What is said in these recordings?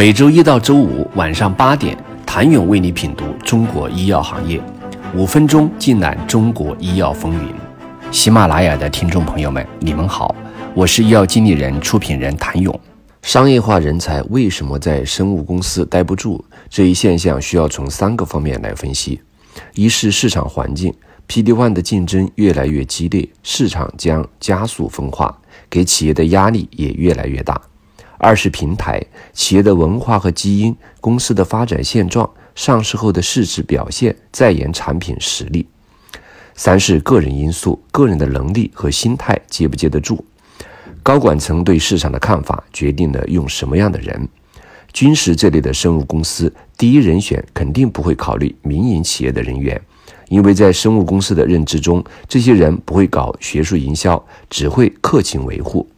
每周一到周五晚上八点，谭勇为你品读中国医药行业，五分钟尽览中国医药风云。喜马拉雅的听众朋友们，你们好，我是医药经理人、出品人谭勇。商业化人才为什么在生物公司待不住？这一现象需要从三个方面来分析：一是市场环境，PD-1 的竞争越来越激烈，市场将加速分化，给企业的压力也越来越大。二是平台企业的文化和基因、公司的发展现状、上市后的市值表现、在研产品实力；三是个人因素，个人的能力和心态接不接得住。高管层对市场的看法决定了用什么样的人。军事这类的生物公司，第一人选肯定不会考虑民营企业的人员，因为在生物公司的认知中，这些人不会搞学术营销，只会客情维护。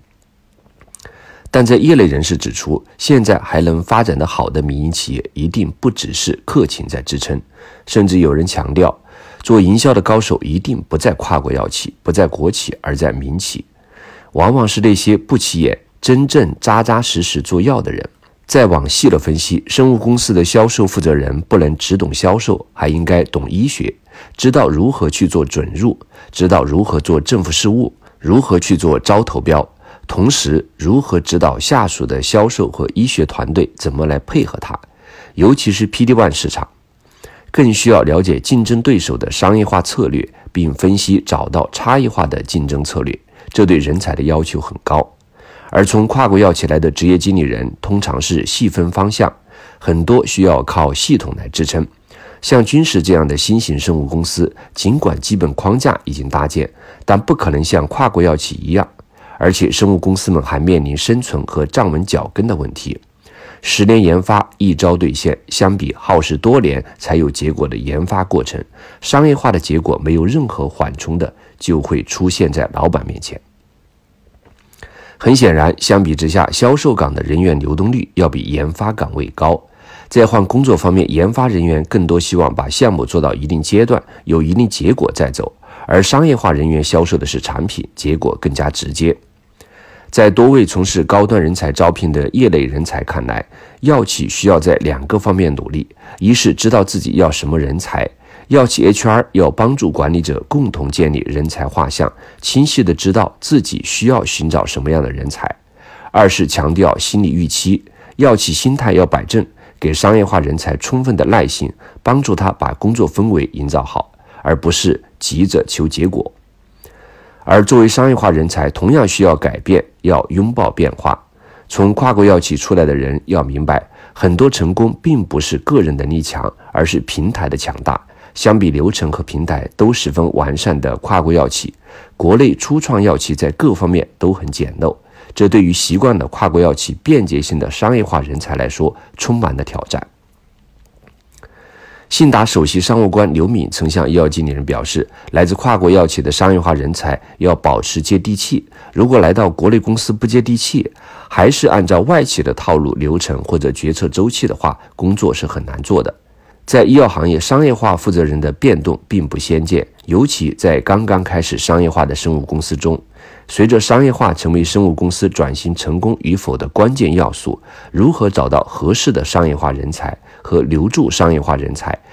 但在业内人士指出，现在还能发展的好的民营企业，一定不只是客情在支撑，甚至有人强调，做营销的高手一定不在跨国药企，不在国企，而在民企，往往是那些不起眼、真正扎扎实实做药的人。再往细了分析，生物公司的销售负责人不能只懂销售，还应该懂医学，知道如何去做准入，知道如何做政府事务，如何去做招投标。同时，如何指导下属的销售和医学团队怎么来配合它，尤其是 P D One 市场，更需要了解竞争对手的商业化策略，并分析找到差异化的竞争策略。这对人才的要求很高。而从跨国药企来的职业经理人，通常是细分方向，很多需要靠系统来支撑。像军事这样的新型生物公司，尽管基本框架已经搭建，但不可能像跨国药企一样。而且，生物公司们还面临生存和站稳脚跟的问题。十年研发一朝兑现，相比耗时多年才有结果的研发过程，商业化的结果没有任何缓冲的，就会出现在老板面前。很显然，相比之下，销售岗的人员流动率要比研发岗位高。在换工作方面，研发人员更多希望把项目做到一定阶段，有一定结果再走，而商业化人员销售的是产品，结果更加直接。在多位从事高端人才招聘的业内人才看来，药企需要在两个方面努力：一是知道自己要什么人才，药企 HR 要帮助管理者共同建立人才画像，清晰地知道自己需要寻找什么样的人才；二是强调心理预期，药企心态要摆正，给商业化人才充分的耐心，帮助他把工作氛围营造好，而不是急着求结果。而作为商业化人才，同样需要改变，要拥抱变化。从跨国药企出来的人要明白，很多成功并不是个人能力强，而是平台的强大。相比流程和平台都十分完善的跨国药企，国内初创药企在各方面都很简陋，这对于习惯了跨国药企便捷性的商业化人才来说，充满了挑战。信达首席商务官刘敏曾向医药经理人表示，来自跨国药企的商业化人才要保持接地气。如果来到国内公司不接地气，还是按照外企的套路、流程或者决策周期的话，工作是很难做的。在医药行业，商业化负责人的变动并不鲜见，尤其在刚刚开始商业化的生物公司中。随着商业化成为生物公司转型成功与否的关键要素，如何找到合适的商业化人才和留住商业化人才，